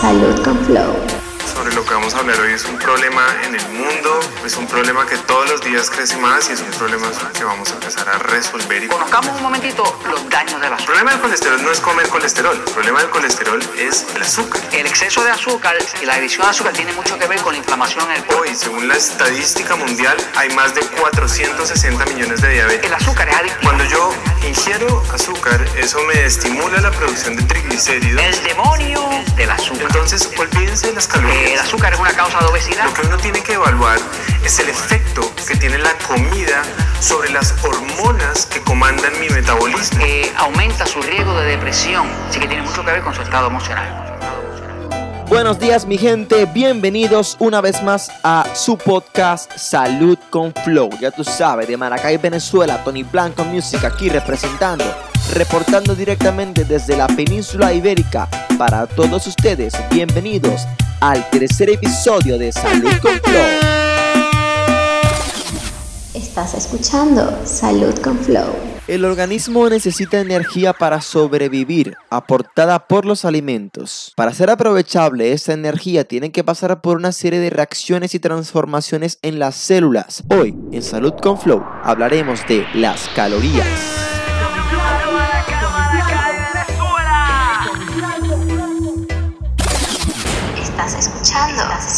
Salud con Flow lo que vamos a hablar hoy es un problema en el mundo, es un problema que todos los días crece más y es un problema que vamos a empezar a resolver. Y Conozcamos un momentito los daños del azúcar. El problema del colesterol no es comer colesterol, el problema del colesterol es el azúcar. El exceso de azúcar y la adición de azúcar tiene mucho que ver con la inflamación en el cuerpo. Hoy, según la estadística mundial, hay más de 460 millones de diabetes. El azúcar es adictivo. Cuando yo ingiero azúcar, eso me estimula la producción de triglicéridos. El demonio del azúcar. Entonces, olvídense de las calorías. El azúcar es una causa de obesidad. Lo que uno tiene que evaluar es el efecto que tiene la comida sobre las hormonas que comandan mi metabolismo. Eh, aumenta su riesgo de depresión, así que tiene mucho que ver con su estado emocional. Buenos días mi gente, bienvenidos una vez más a su podcast Salud con Flow. Ya tú sabes, de Maracay, Venezuela, Tony Blanco Music aquí representando, reportando directamente desde la península ibérica para todos ustedes. Bienvenidos al tercer episodio de Salud con Flow. Estás escuchando Salud con Flow. El organismo necesita energía para sobrevivir, aportada por los alimentos. Para ser aprovechable, esta energía tiene que pasar por una serie de reacciones y transformaciones en las células. Hoy, en Salud con Flow, hablaremos de las calorías.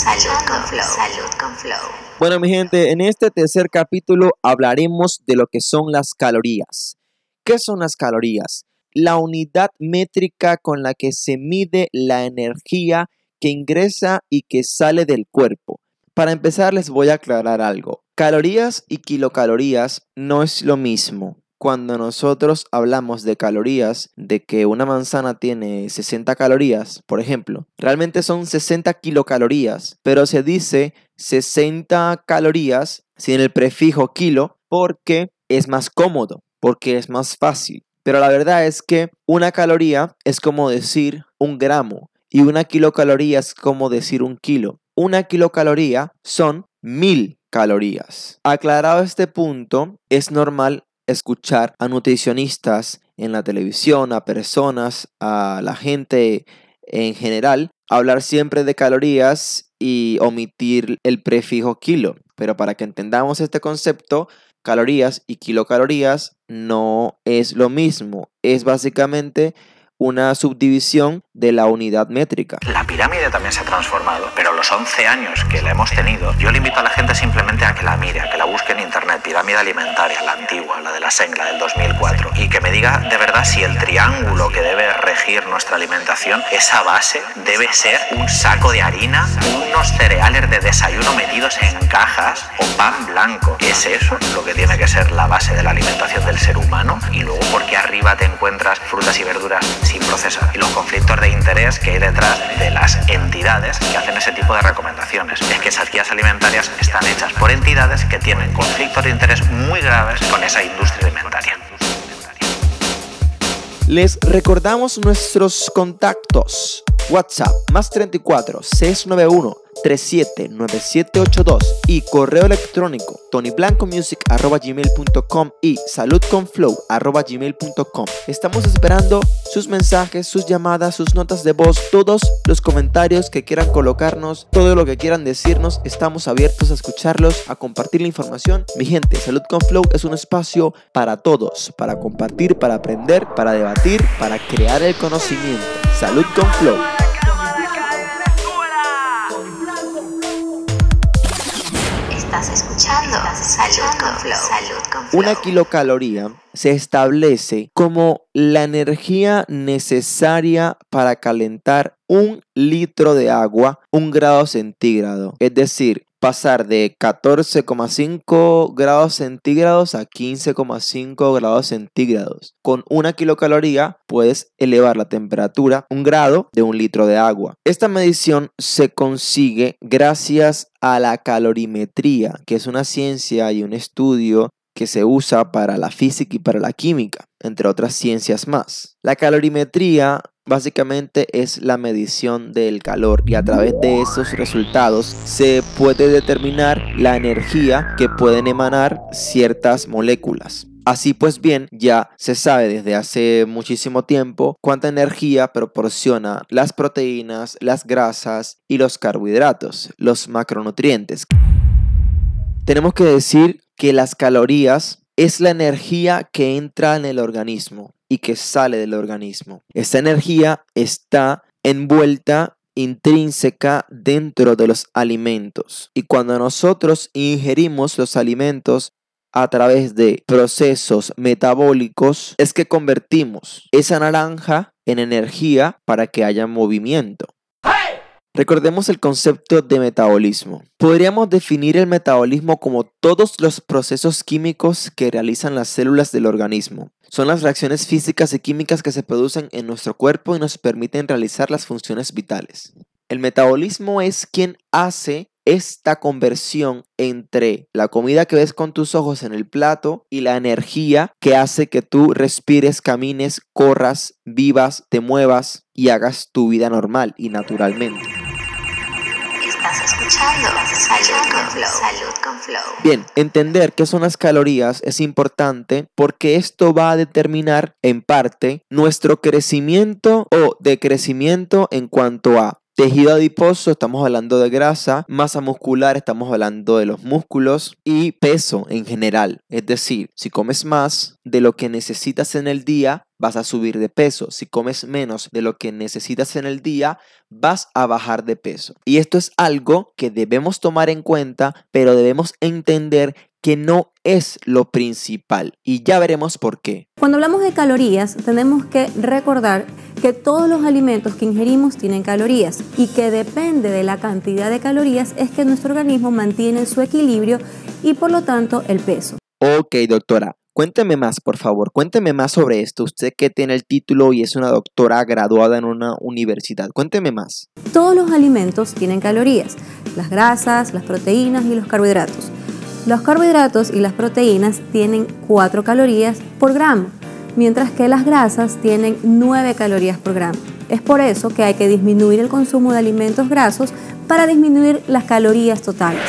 Salud con Flow. Bueno, mi gente, en este tercer capítulo hablaremos de lo que son las calorías. ¿Qué son las calorías? La unidad métrica con la que se mide la energía que ingresa y que sale del cuerpo. Para empezar les voy a aclarar algo. Calorías y kilocalorías no es lo mismo cuando nosotros hablamos de calorías, de que una manzana tiene 60 calorías, por ejemplo, realmente son 60 kilocalorías, pero se dice 60 calorías sin el prefijo kilo porque es más cómodo, porque es más fácil. Pero la verdad es que una caloría es como decir un gramo y una kilocaloría es como decir un kilo. Una kilocaloría son mil calorías. Aclarado este punto, es normal escuchar a nutricionistas en la televisión, a personas, a la gente en general, hablar siempre de calorías y omitir el prefijo kilo. Pero para que entendamos este concepto, calorías y kilocalorías no es lo mismo. Es básicamente una subdivisión de la unidad métrica. La pirámide también se ha transformado, pero los 11 años que la hemos tenido, yo le invito a la gente simplemente a que la mire, a que la busque en internet, pirámide alimentaria, la antigua, la de la Sengla del 2004, y que me diga de verdad si el triángulo que debe regir nuestra alimentación, esa base debe ser un saco de harina, unos cereales de desayuno metidos en cajas o pan blanco. ¿Es eso lo que tiene que ser la base de la alimentación del ser humano? Y luego porque arriba te encuentras frutas y verduras sin procesar y los conflictos de interés que hay detrás de las entidades que hacen ese tipo de recomendaciones. Es que esas guías alimentarias están hechas por entidades que tienen conflictos de interés muy graves con esa industria alimentaria. Les recordamos nuestros contactos. WhatsApp más 34 691 379782 y correo electrónico tonyblancomusic.gmail.com y saludconflow.gmail.com Estamos esperando sus mensajes, sus llamadas, sus notas de voz, todos los comentarios que quieran colocarnos, todo lo que quieran decirnos, estamos abiertos a escucharlos, a compartir la información. Mi gente, Salud con Flow es un espacio para todos, para compartir, para aprender, para debatir, para crear el conocimiento. Salud con Flow. Salud con Flow. Salud con Flow. Una kilocaloría se establece como la energía necesaria para calentar un litro de agua un grado centígrado. Es decir, pasar de 14,5 grados centígrados a 15,5 grados centígrados. Con una kilocaloría puedes elevar la temperatura un grado de un litro de agua. Esta medición se consigue gracias a la calorimetría, que es una ciencia y un estudio que se usa para la física y para la química, entre otras ciencias más. La calorimetría básicamente es la medición del calor y a través de esos resultados se puede determinar la energía que pueden emanar ciertas moléculas. Así pues bien, ya se sabe desde hace muchísimo tiempo cuánta energía proporciona las proteínas, las grasas y los carbohidratos, los macronutrientes. Tenemos que decir que las calorías es la energía que entra en el organismo y que sale del organismo. Esta energía está envuelta intrínseca dentro de los alimentos. Y cuando nosotros ingerimos los alimentos a través de procesos metabólicos, es que convertimos esa naranja en energía para que haya movimiento. Recordemos el concepto de metabolismo. Podríamos definir el metabolismo como todos los procesos químicos que realizan las células del organismo. Son las reacciones físicas y químicas que se producen en nuestro cuerpo y nos permiten realizar las funciones vitales. El metabolismo es quien hace esta conversión entre la comida que ves con tus ojos en el plato y la energía que hace que tú respires, camines, corras, vivas, te muevas y hagas tu vida normal y naturalmente. Estás escuchando Salud con Flow. Salud con Flow. Bien, entender qué son las calorías es importante porque esto va a determinar en parte nuestro crecimiento o decrecimiento en cuanto a Tejido adiposo, estamos hablando de grasa, masa muscular, estamos hablando de los músculos y peso en general. Es decir, si comes más de lo que necesitas en el día, vas a subir de peso. Si comes menos de lo que necesitas en el día, vas a bajar de peso. Y esto es algo que debemos tomar en cuenta, pero debemos entender que no es lo principal y ya veremos por qué. Cuando hablamos de calorías, tenemos que recordar que todos los alimentos que ingerimos tienen calorías y que depende de la cantidad de calorías es que nuestro organismo mantiene su equilibrio y por lo tanto el peso. Ok, doctora. Cuénteme más, por favor, cuénteme más sobre esto. Usted que tiene el título y es una doctora graduada en una universidad. Cuénteme más. Todos los alimentos tienen calorías, las grasas, las proteínas y los carbohidratos. Los carbohidratos y las proteínas tienen 4 calorías por gramo, mientras que las grasas tienen 9 calorías por gramo. Es por eso que hay que disminuir el consumo de alimentos grasos para disminuir las calorías totales.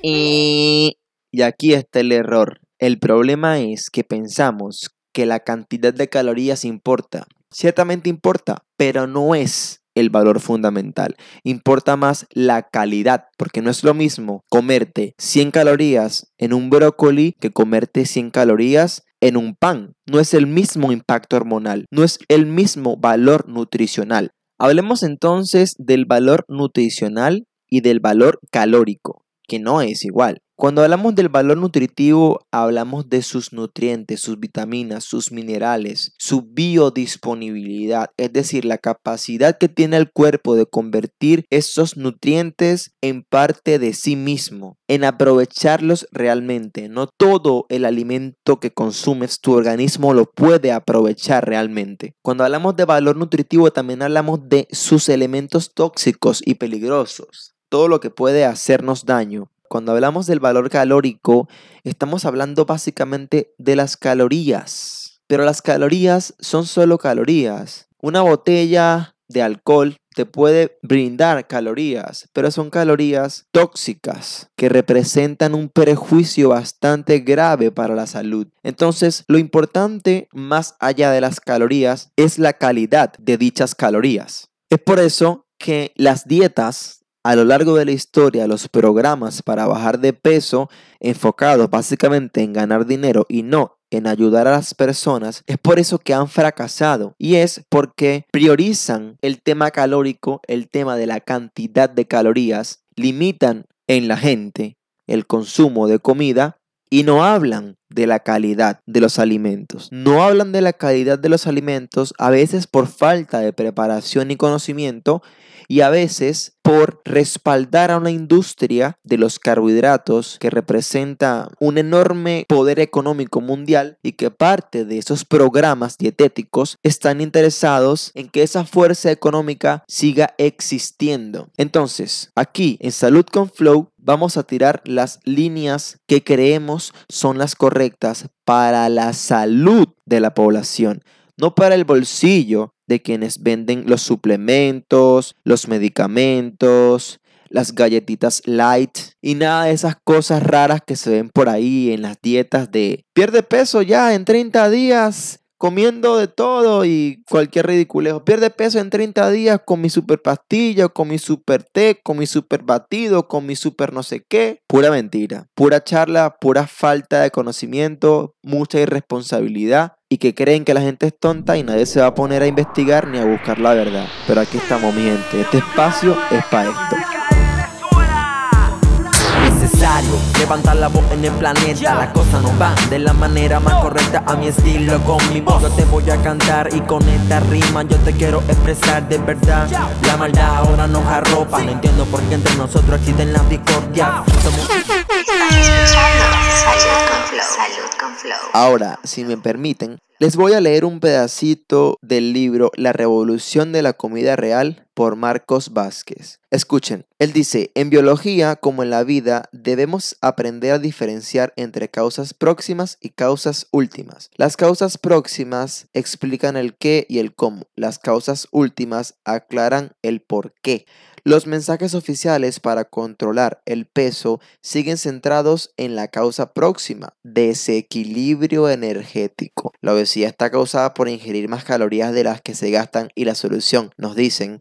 Y, aquí está el error. El problema es que pensamos que la cantidad de calorías importa. Ciertamente importa, pero no es el valor fundamental. Importa más la calidad, porque no es lo mismo comerte 100 calorías en un brócoli que comerte 100 calorías en un pan. No es el mismo impacto hormonal, no es el mismo valor nutricional. Hablemos entonces del valor nutricional y del valor calórico, que no es igual. Cuando hablamos del valor nutritivo, hablamos de sus nutrientes, sus vitaminas, sus minerales, su biodisponibilidad, es decir, la capacidad que tiene el cuerpo de convertir esos nutrientes en parte de sí mismo, en aprovecharlos realmente. No todo el alimento que consumes tu organismo lo puede aprovechar realmente. Cuando hablamos de valor nutritivo, también hablamos de sus elementos tóxicos y peligrosos todo lo que puede hacernos daño. Cuando hablamos del valor calórico, estamos hablando básicamente de las calorías. Pero las calorías son solo calorías. Una botella de alcohol te puede brindar calorías, pero son calorías tóxicas que representan un perjuicio bastante grave para la salud. Entonces, lo importante más allá de las calorías es la calidad de dichas calorías. Es por eso que las dietas a lo largo de la historia, los programas para bajar de peso enfocados básicamente en ganar dinero y no en ayudar a las personas, es por eso que han fracasado. Y es porque priorizan el tema calórico, el tema de la cantidad de calorías, limitan en la gente el consumo de comida y no hablan de la calidad de los alimentos. No hablan de la calidad de los alimentos a veces por falta de preparación y conocimiento y a veces por respaldar a una industria de los carbohidratos que representa un enorme poder económico mundial y que parte de esos programas dietéticos están interesados en que esa fuerza económica siga existiendo. Entonces, aquí en Salud con Flow vamos a tirar las líneas que creemos son las correctas para la salud de la población, no para el bolsillo de quienes venden los suplementos, los medicamentos, las galletitas light y nada de esas cosas raras que se ven por ahí en las dietas de pierde peso ya en 30 días comiendo de todo y cualquier ridiculejo. Pierde peso en 30 días con mi super pastilla, con mi super té, con mi super batido, con mi super no sé qué. Pura mentira, pura charla, pura falta de conocimiento, mucha irresponsabilidad y que creen que la gente es tonta y nadie se va a poner a investigar ni a buscar la verdad. Pero aquí estamos, mi gente. Este espacio es para esto levantar la voz en el planeta. Las cosas no van de la manera más correcta a mi estilo. Con mi voz yo te voy a cantar y con esta rima yo te quiero expresar de verdad. La maldad ahora nos arropa. No entiendo por qué entre nosotros existen las discordias. Somos... Salud con Flow. Ahora, si me permiten, les voy a leer un pedacito del libro La Revolución de la Comida Real por Marcos Vázquez. Escuchen, él dice, en biología como en la vida debemos aprender a diferenciar entre causas próximas y causas últimas. Las causas próximas explican el qué y el cómo. Las causas últimas aclaran el por qué. Los mensajes oficiales para controlar el peso siguen centrados en la causa próxima, desequilibrio energético. La obesidad está causada por ingerir más calorías de las que se gastan y la solución, nos dicen,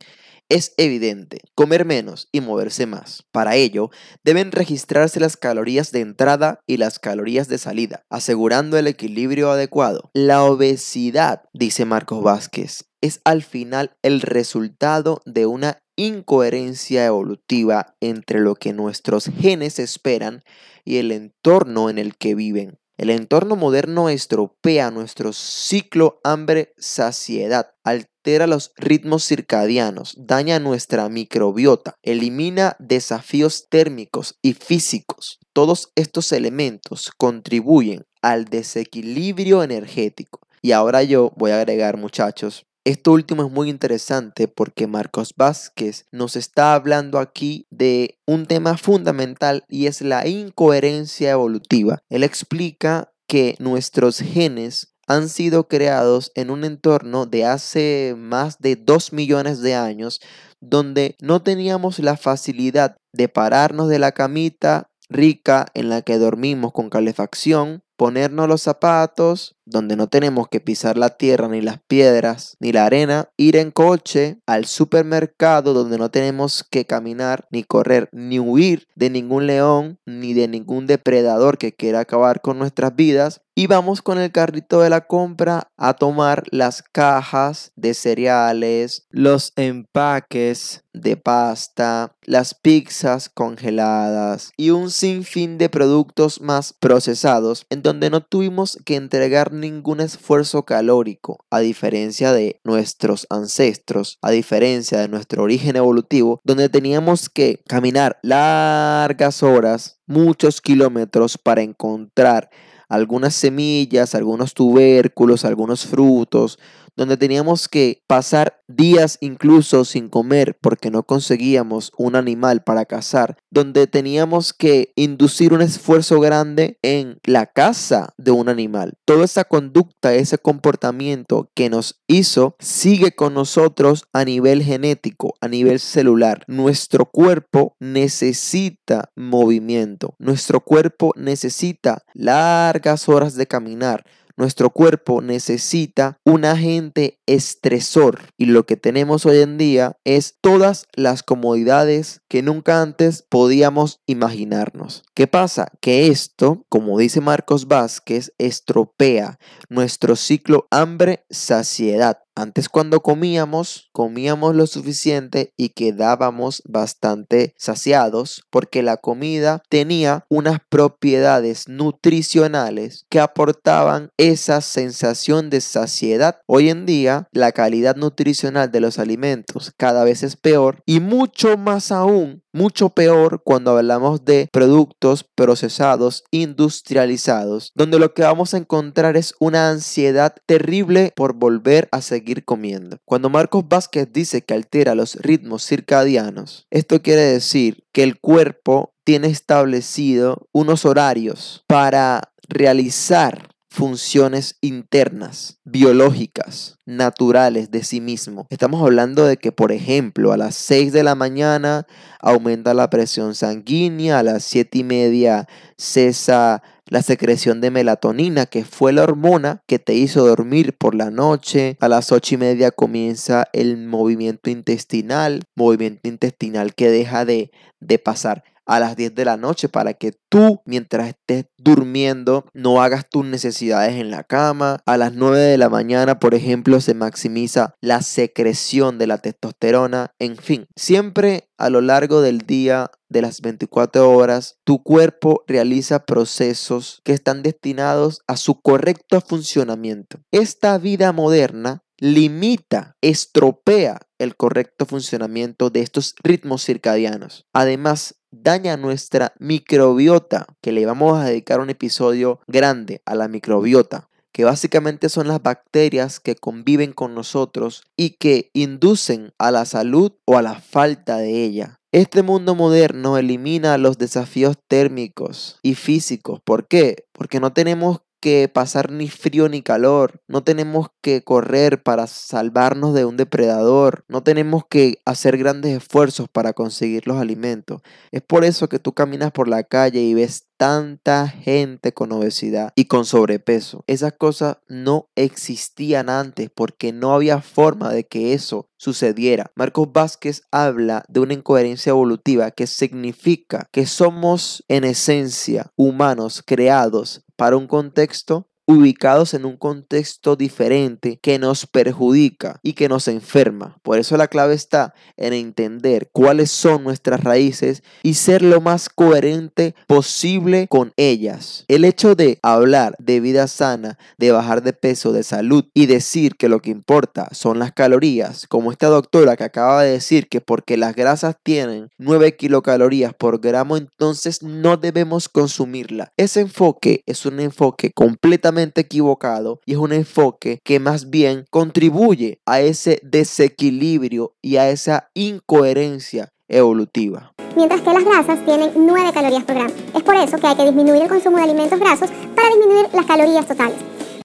es evidente, comer menos y moverse más. Para ello, deben registrarse las calorías de entrada y las calorías de salida, asegurando el equilibrio adecuado. La obesidad, dice Marcos Vázquez, es al final el resultado de una incoherencia evolutiva entre lo que nuestros genes esperan y el entorno en el que viven. El entorno moderno estropea nuestro ciclo hambre-saciedad, altera los ritmos circadianos, daña nuestra microbiota, elimina desafíos térmicos y físicos. Todos estos elementos contribuyen al desequilibrio energético. Y ahora yo voy a agregar, muchachos, esto último es muy interesante porque Marcos Vázquez nos está hablando aquí de un tema fundamental y es la incoherencia evolutiva. Él explica que nuestros genes han sido creados en un entorno de hace más de 2 millones de años donde no teníamos la facilidad de pararnos de la camita rica en la que dormimos con calefacción, ponernos los zapatos, donde no tenemos que pisar la tierra, ni las piedras, ni la arena, ir en coche al supermercado donde no tenemos que caminar, ni correr, ni huir de ningún león, ni de ningún depredador que quiera acabar con nuestras vidas. Y vamos con el carrito de la compra a tomar las cajas de cereales, los empaques de pasta, las pizzas congeladas y un sinfín de productos más procesados donde no tuvimos que entregar ningún esfuerzo calórico, a diferencia de nuestros ancestros, a diferencia de nuestro origen evolutivo, donde teníamos que caminar largas horas, muchos kilómetros para encontrar algunas semillas, algunos tubérculos, algunos frutos, donde teníamos que pasar días incluso sin comer porque no conseguíamos un animal para cazar, donde teníamos que inducir un esfuerzo grande en la caza de un animal. Toda esa conducta, ese comportamiento que nos hizo, sigue con nosotros a nivel genético, a nivel celular. Nuestro cuerpo necesita movimiento, nuestro cuerpo necesita largas horas de caminar, nuestro cuerpo necesita un agente estresor y lo que tenemos hoy en día es todas las comodidades que nunca antes podíamos imaginarnos. ¿Qué pasa? Que esto, como dice Marcos Vázquez, estropea nuestro ciclo hambre-saciedad. Antes cuando comíamos, comíamos lo suficiente y quedábamos bastante saciados porque la comida tenía unas propiedades nutricionales que aportaban esa sensación de saciedad. Hoy en día la calidad nutricional de los alimentos cada vez es peor y mucho más aún mucho peor cuando hablamos de productos procesados, industrializados, donde lo que vamos a encontrar es una ansiedad terrible por volver a seguir comiendo. Cuando Marcos Vázquez dice que altera los ritmos circadianos, esto quiere decir que el cuerpo tiene establecido unos horarios para realizar funciones internas, biológicas, naturales de sí mismo. Estamos hablando de que, por ejemplo, a las 6 de la mañana aumenta la presión sanguínea, a las 7 y media cesa la secreción de melatonina, que fue la hormona que te hizo dormir por la noche. A las 8 y media comienza el movimiento intestinal, movimiento intestinal que deja de, de pasar a las 10 de la noche para que tú, mientras estés durmiendo, no hagas tus necesidades en la cama. A las 9 de la mañana, por ejemplo, se maximiza la secreción de la testosterona. En fin, siempre a lo largo del día de las 24 horas, tu cuerpo realiza procesos que están destinados a su correcto funcionamiento. Esta vida moderna limita, estropea el correcto funcionamiento de estos ritmos circadianos. Además, daña nuestra microbiota, que le vamos a dedicar un episodio grande a la microbiota que básicamente son las bacterias que conviven con nosotros y que inducen a la salud o a la falta de ella. Este mundo moderno elimina los desafíos térmicos y físicos. ¿Por qué? Porque no tenemos que pasar ni frío ni calor, no tenemos que correr para salvarnos de un depredador, no tenemos que hacer grandes esfuerzos para conseguir los alimentos. Es por eso que tú caminas por la calle y ves tanta gente con obesidad y con sobrepeso. Esas cosas no existían antes porque no había forma de que eso sucediera. Marcos Vázquez habla de una incoherencia evolutiva que significa que somos en esencia humanos creados para un contexto ubicados en un contexto diferente que nos perjudica y que nos enferma. Por eso la clave está en entender cuáles son nuestras raíces y ser lo más coherente posible con ellas. El hecho de hablar de vida sana, de bajar de peso, de salud y decir que lo que importa son las calorías, como esta doctora que acaba de decir que porque las grasas tienen 9 kilocalorías por gramo, entonces no debemos consumirla. Ese enfoque es un enfoque completamente equivocado y es un enfoque que más bien contribuye a ese desequilibrio y a esa incoherencia evolutiva. Mientras que las grasas tienen 9 calorías por gramo. Es por eso que hay que disminuir el consumo de alimentos grasos para disminuir las calorías totales.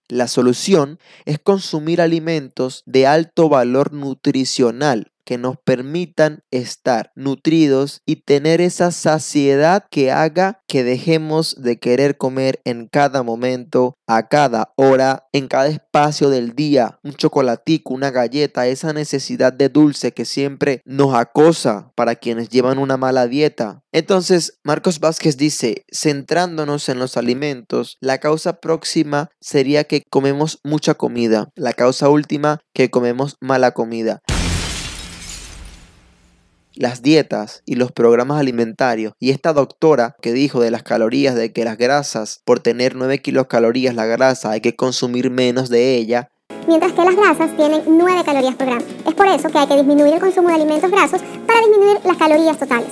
La solución es consumir alimentos de alto valor nutricional que nos permitan estar nutridos y tener esa saciedad que haga que dejemos de querer comer en cada momento, a cada hora, en cada espacio del día, un chocolatico, una galleta, esa necesidad de dulce que siempre nos acosa para quienes llevan una mala dieta. Entonces, Marcos Vázquez dice, centrándonos en los alimentos, la causa próxima sería que comemos mucha comida, la causa última que comemos mala comida las dietas y los programas alimentarios. Y esta doctora que dijo de las calorías, de que las grasas, por tener 9 kilocalorías la grasa, hay que consumir menos de ella. Mientras que las grasas tienen 9 calorías por gramo. Es por eso que hay que disminuir el consumo de alimentos grasos para disminuir las calorías totales.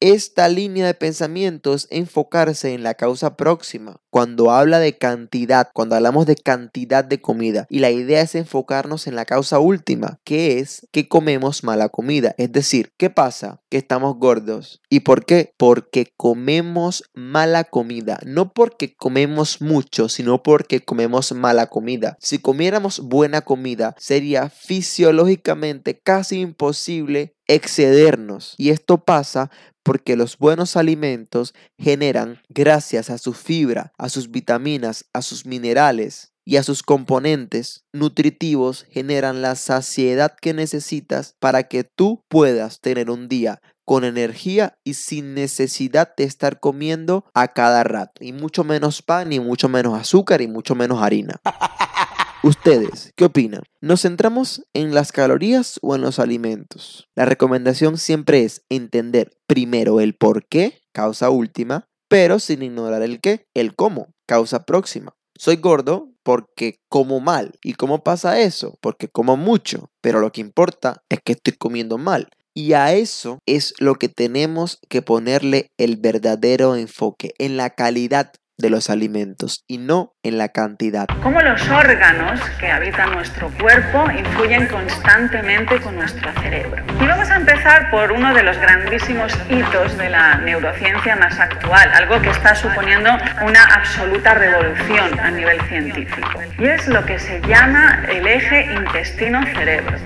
Esta línea de pensamiento es enfocarse en la causa próxima. Cuando habla de cantidad, cuando hablamos de cantidad de comida, y la idea es enfocarnos en la causa última, que es que comemos mala comida. Es decir, ¿qué pasa? Que estamos gordos. ¿Y por qué? Porque comemos mala comida. No porque comemos mucho, sino porque comemos mala comida. Si comiéramos buena comida, sería fisiológicamente casi imposible excedernos. Y esto pasa porque los buenos alimentos generan, gracias a su fibra, a sus vitaminas, a sus minerales y a sus componentes nutritivos, generan la saciedad que necesitas para que tú puedas tener un día con energía y sin necesidad de estar comiendo a cada rato. Y mucho menos pan, y mucho menos azúcar, y mucho menos harina. ¿Ustedes qué opinan? ¿Nos centramos en las calorías o en los alimentos? La recomendación siempre es entender primero el por qué, causa última, pero sin ignorar el qué, el cómo, causa próxima. Soy gordo porque como mal. ¿Y cómo pasa eso? Porque como mucho, pero lo que importa es que estoy comiendo mal. Y a eso es lo que tenemos que ponerle el verdadero enfoque, en la calidad de los alimentos y no en la cantidad. Cómo los órganos que habitan nuestro cuerpo influyen constantemente con nuestro cerebro. Y vamos a empezar por uno de los grandísimos hitos de la neurociencia más actual, algo que está suponiendo una absoluta revolución a nivel científico. Y es lo que se llama el eje intestino-cerebro.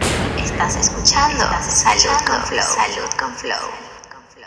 Estás escuchando Salud con Flow. Salud con Flow.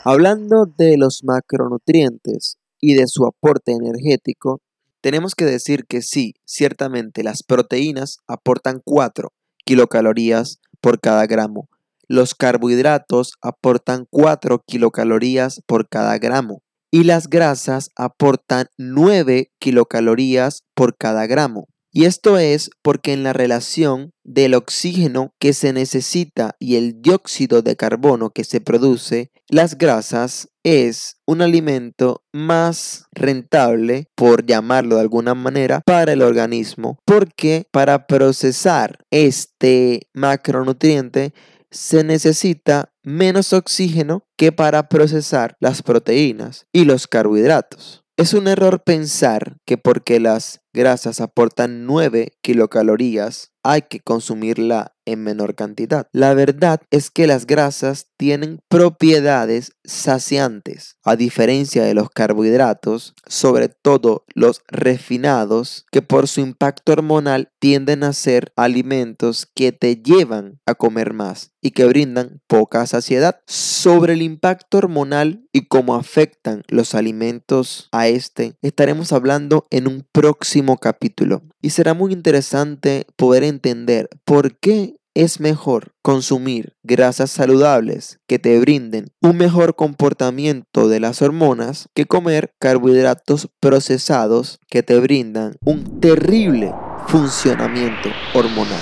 Hablando de los macronutrientes y de su aporte energético, tenemos que decir que sí, ciertamente las proteínas aportan 4 kilocalorías por cada gramo. Los carbohidratos aportan 4 kilocalorías por cada gramo. Y las grasas aportan 9 kilocalorías por cada gramo. Y esto es porque en la relación del oxígeno que se necesita y el dióxido de carbono que se produce, las grasas es un alimento más rentable, por llamarlo de alguna manera, para el organismo, porque para procesar este macronutriente se necesita menos oxígeno que para procesar las proteínas y los carbohidratos. Es un error pensar que porque las grasas aportan 9 kilocalorías hay que consumirla en menor cantidad. La verdad es que las grasas tienen propiedades saciantes, a diferencia de los carbohidratos, sobre todo los refinados, que por su impacto hormonal tienden a ser alimentos que te llevan a comer más y que brindan poca saciedad. Sobre el impacto hormonal y cómo afectan los alimentos a este, estaremos hablando en un próximo capítulo. Y será muy interesante poder entender por qué es mejor consumir grasas saludables que te brinden un mejor comportamiento de las hormonas que comer carbohidratos procesados que te brindan un terrible funcionamiento hormonal.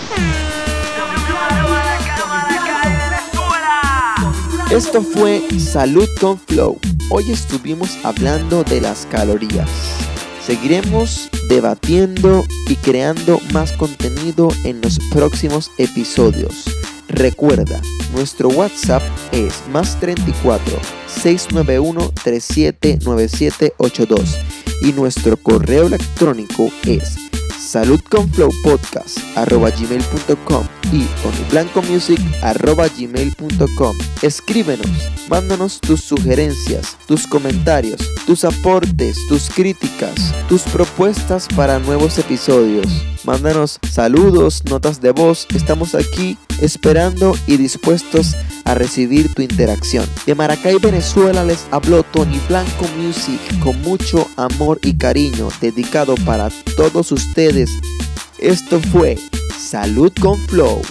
Esto fue Salud con Flow. Hoy estuvimos hablando de las calorías. Seguiremos debatiendo y creando más contenido en los próximos episodios. Recuerda, nuestro WhatsApp es más 34 691 379782 y nuestro correo electrónico es saludconflowpodcast.gmail.com y gmail.com Escríbenos, mándanos tus sugerencias, tus comentarios, tus aportes, tus críticas, tus propuestas para nuevos episodios. Mándanos saludos, notas de voz, estamos aquí esperando y dispuestos a recibir tu interacción. De Maracay, Venezuela les habló Tony Blanco Music con mucho amor y cariño dedicado para todos ustedes. Esto fue Salud con Flow.